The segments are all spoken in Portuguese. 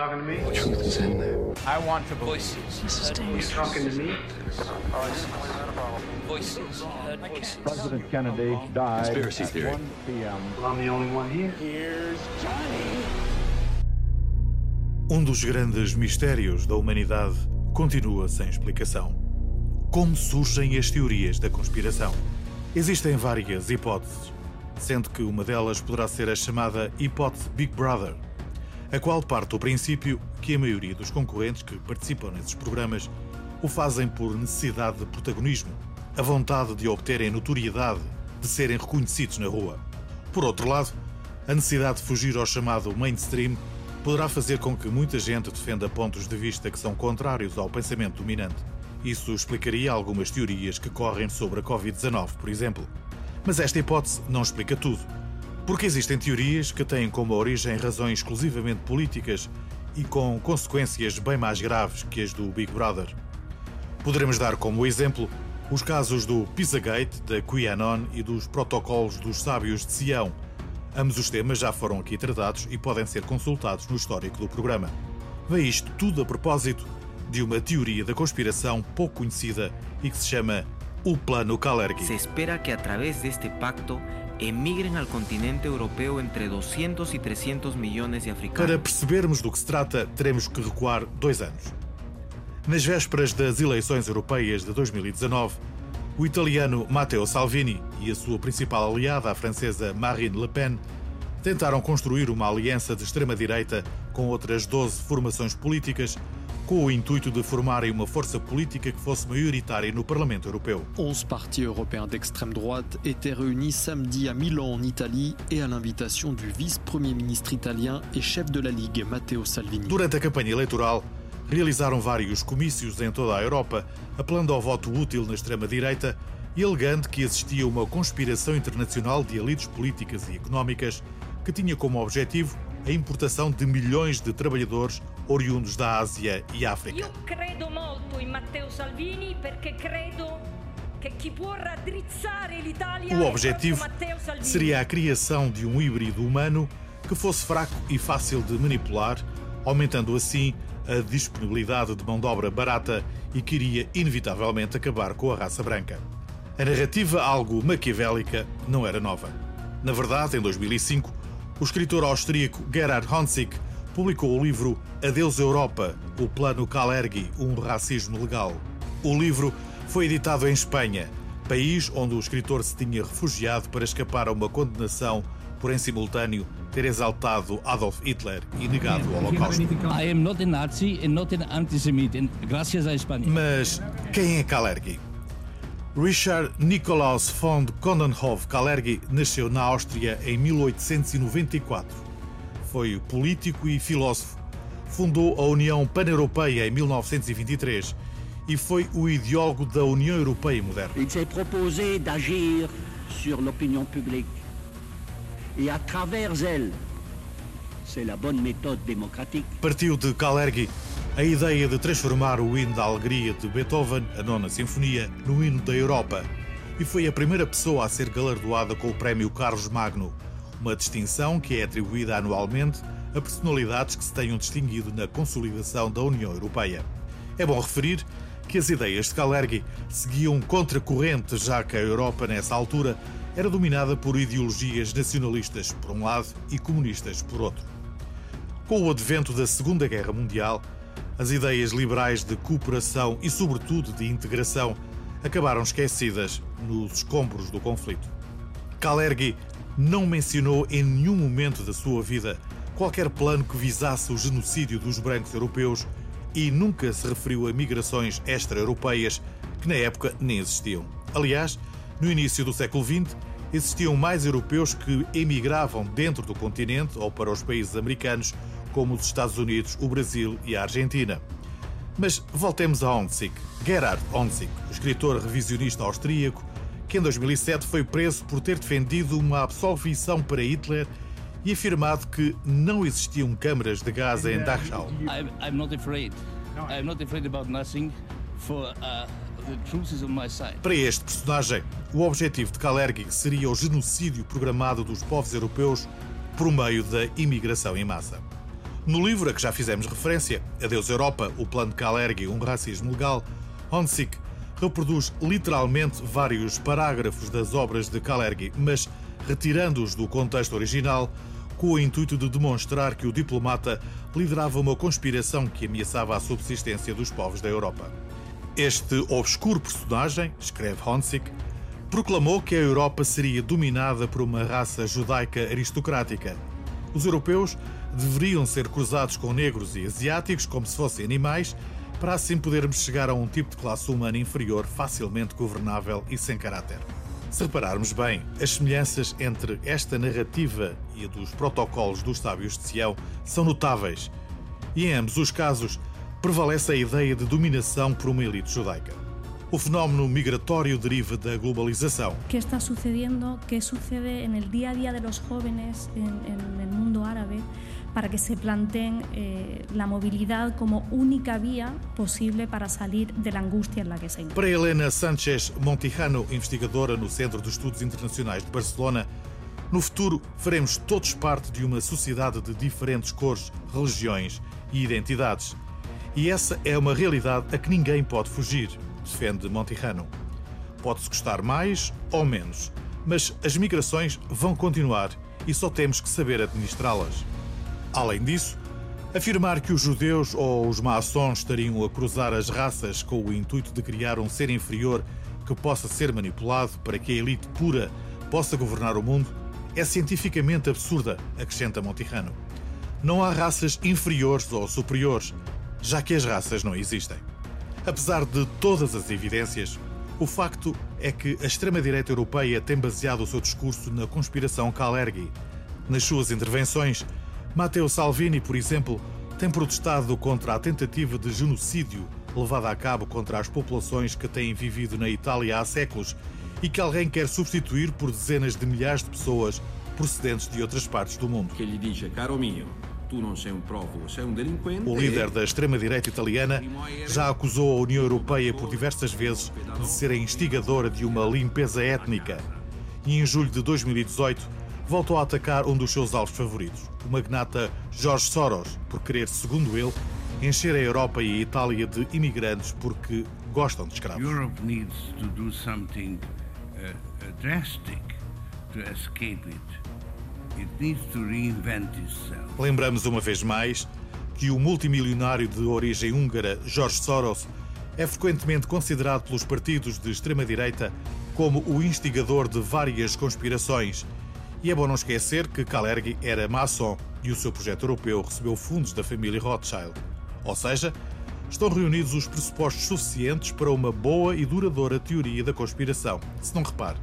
talking to me? The truth is in there. I want to voices. This is dangerous. You talking to me? Voices. Heard voices. President Kennedy died Conspiracy at theory. 1 p.m. Well, I'm the only one here. Um dos grandes mistérios da humanidade continua sem explicação. Como surgem as teorias da conspiração? Existem várias hipóteses, sendo que uma delas poderá ser a chamada hipótese Big Brother, a qual parte do princípio que a maioria dos concorrentes que participam nesses programas o fazem por necessidade de protagonismo, a vontade de obterem notoriedade, de serem reconhecidos na rua. Por outro lado, a necessidade de fugir ao chamado mainstream poderá fazer com que muita gente defenda pontos de vista que são contrários ao pensamento dominante. Isso explicaria algumas teorias que correm sobre a Covid-19, por exemplo. Mas esta hipótese não explica tudo. Porque existem teorias que têm como origem razões exclusivamente políticas e com consequências bem mais graves que as do Big Brother. Poderemos dar como exemplo os casos do Pizzagate, da QAnon e dos protocolos dos sábios de Sião. Ambos os temas já foram aqui tratados e podem ser consultados no histórico do programa. Vem isto tudo a propósito de uma teoria da conspiração pouco conhecida e que se chama o Plano Kalergi. Se espera que a través de este pacto emigren al continente europeo entre 200 y 300 millones de Para africanos. percebermos do que se trata, teremos que recuar dois anos. Nas vésperas das eleições europeias de 2019, o italiano Matteo Salvini e a sua principal aliada, a francesa Marine Le Pen, tentaram construir uma aliança de extrema-direita com outras 12 formações políticas, com o intuito de formarem uma força política que fosse maioritária no Parlamento Europeu. 11 partis européens d'extrême droite étaient réunis samedi à Milan en Italie et à l'invitation du vice-premier ministre italien et chef de la Ligue, Matteo Salvini. Durante a campanha eleitoral, realizaram vários comícios em toda a Europa, apelando ao voto útil na extrema-direita e alegando que existia uma conspiração internacional de elites políticas e económicas que tinha como objetivo a importação de milhões de trabalhadores oriundos da Ásia e África. Io credo molto in Matteo Salvini perché credo può raddrizzare l'Italia O objetivo seria a criação de um híbrido humano que fosse fraco e fácil de manipular, aumentando assim a disponibilidade de mão de obra barata e que iria inevitavelmente acabar com a raça branca. A narrativa, algo maquiavélica, não era nova. Na verdade, em 2005, o escritor austríaco Gerhard Honzig publicou o livro Adeus Europa, o Plano Kalergi, um racismo legal. O livro foi editado em Espanha, país onde o escritor se tinha refugiado para escapar a uma condenação por, em simultâneo, ter exaltado Adolf Hitler e negado o Holocausto. I am not a Nazi and not an anti-Semitic. Gracias a España. Mas quem é Kalergi? Richard Nikolaus von Kondenhof Kalergi nasceu na Áustria em 1894. Foi político e filósofo. Fundou a União Pan-Europeia em 1923 e foi o ideólogo da União Europeia moderna. Il s'est proposé d'agir sur l'opinion publique. Et à travers elle, c'est la bonne méthode démocratique, Partiu de Kalergi a ideia de transformar o hino da alegria de Beethoven, a nona sinfonia, no hino da Europa e foi a primeira pessoa a ser galardoada com o prémio Carlos Magno, uma distinção que é atribuída anualmente a personalidades que se tenham distinguido na consolidação da União Europeia. É bom referir que as ideias de Kalergi seguiam contracorrente, já que a Europa, nessa altura, era dominada por ideologias nacionalistas por um lado e comunistas por outro. Com o advento da Segunda Guerra Mundial, as ideias liberais de cooperação e, sobretudo, de integração acabaram esquecidas nos escombros do conflito. Kalergi não mencionou em nenhum momento da sua vida qualquer plano que visasse o genocídio dos brancos europeus e nunca se referiu a migrações extra-europeias que na época nem existiam. Aliás, no início do século XX, existiam mais europeus que emigravam dentro do continente ou para os países americanos, como os Estados Unidos, o Brasil e a Argentina. Mas voltemos a Onzig. Gerhard Onzig, o escritor revisionista austríaco, que em 2007 foi preso por ter defendido uma absolvição para Hitler e afirmado que não existiam câmaras de gás em Dachau. I'm, I'm not afraid. I'm not afraid about nothing. For uh, the truth is on my side. Para este personagem, o objetivo de Kalergi seria o genocídio programado dos povos europeus por meio da imigração em massa. No livro a que já fizemos referência, Adeus Europa, o plano de Kalergi, um racismo legal, Honsick reproduz literalmente vários parágrafos das obras de Kalergi, mas retirando-os do contexto original, com o intuito de demonstrar que o diplomata liderava uma conspiração que ameaçava a subsistência dos povos da Europa. Este obscuro personagem, escreve Honsick, proclamou que a Europa seria dominada por uma raça judaica aristocrática. Os europeus deveriam ser cruzados com negros e asiáticos como se fossem animais, para assim podermos chegar a um tipo de classe humana inferior facilmente governável e sem caráter. Se repararmos bem, as semelhanças entre esta narrativa e a dos protocolos dos sábios de Sião são notáveis, e em ambos os casos prevalece a ideia de dominação por uma elite judaica. O fenómeno migratório deriva da globalização. ¿Qué está sucediendo? ¿Qué sucede el día a jóvenes en, en el mundo árabe para que se planteen eh, la movilidad como única vía posible para salir de la angustia en la que se encuentran? Para Helena Sánchez Montijano, investigadora no Centro de Estudos Internacionais de Barcelona, no futuro faremos todos parte de uma sociedade de diferentes cores, religiões e identidades. E essa é uma realidade a que ninguém pode fugir defende Montijano. Pode-se gostar mais ou menos, mas as migrações vão continuar e só temos que saber administrá-las. Além disso, afirmar que os judeus ou os maçons estariam a cruzar as raças com o intuito de criar um ser inferior que possa ser manipulado para que a elite pura possa governar o mundo é cientificamente absurda, acrescenta Montijano. Não há raças inferiores ou superiores, já que as raças não existem. Apesar de todas as evidências, o facto é que a extrema-direita europeia tem baseado o seu discurso na conspiração Kalergi. Nas suas intervenções, Matteo Salvini, por exemplo, tem protestado contra a tentativa de genocídio levada a cabo contra as populações que têm vivido na Itália há séculos e que alguém quer substituir por dezenas de milhares de pessoas procedentes de outras partes do mundo. Que lhe diz, caro mio, tu não sei um sei um delinquente. O líder da extrema-direita italiana já acusou a União Europeia por diversas vezes de ser a instigadora de uma limpeza étnica. E em julho de 2018 voltou a atacar um dos seus alvos favoritos, o magnata Jorge Soros, por querer, segundo ele, encher a Europa e a Itália de imigrantes porque gostam de escravos. Europe needs to do something uh, drastic to escape it. Lembramos uma vez mais que o multimilionário de origem húngara George Soros é frequentemente considerado pelos partidos de extrema-direita como o instigador de várias conspirações. E é bom não esquecer que Kalergi era maçom e o seu projeto europeu recebeu fundos da família Rothschild. Ou seja, estão reunidos os pressupostos suficientes para uma boa e duradoura teoria da conspiração. Se não repare,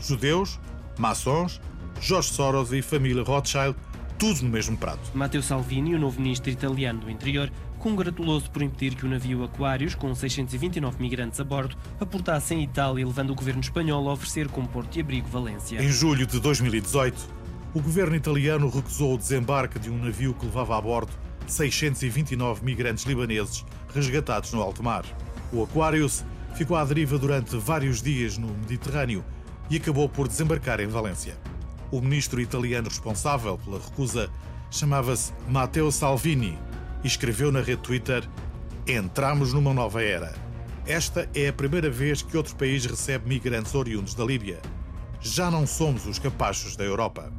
judeus, maçons, Jorge Soros e família Rothschild, tudo no mesmo prato. Matteo Salvini, o novo ministro italiano do Interior, congratulou-se por impedir que o navio Aquarius, com 629 migrantes a bordo, aportasse em Itália, levando o governo espanhol a oferecer como porto de abrigo Valência. Em julho de 2018, o governo italiano recusou o desembarque de um navio que levava a bordo 629 migrantes libaneses resgatados no alto mar. O Aquarius ficou à deriva durante vários dias no Mediterrâneo e acabou por desembarcar em Valência. O ministro italiano responsável pela recusa chamava-se Matteo Salvini e escreveu na rede Twitter: Entramos numa nova era. Esta é a primeira vez que outro país recebe migrantes oriundos da Líbia. Já não somos os capachos da Europa.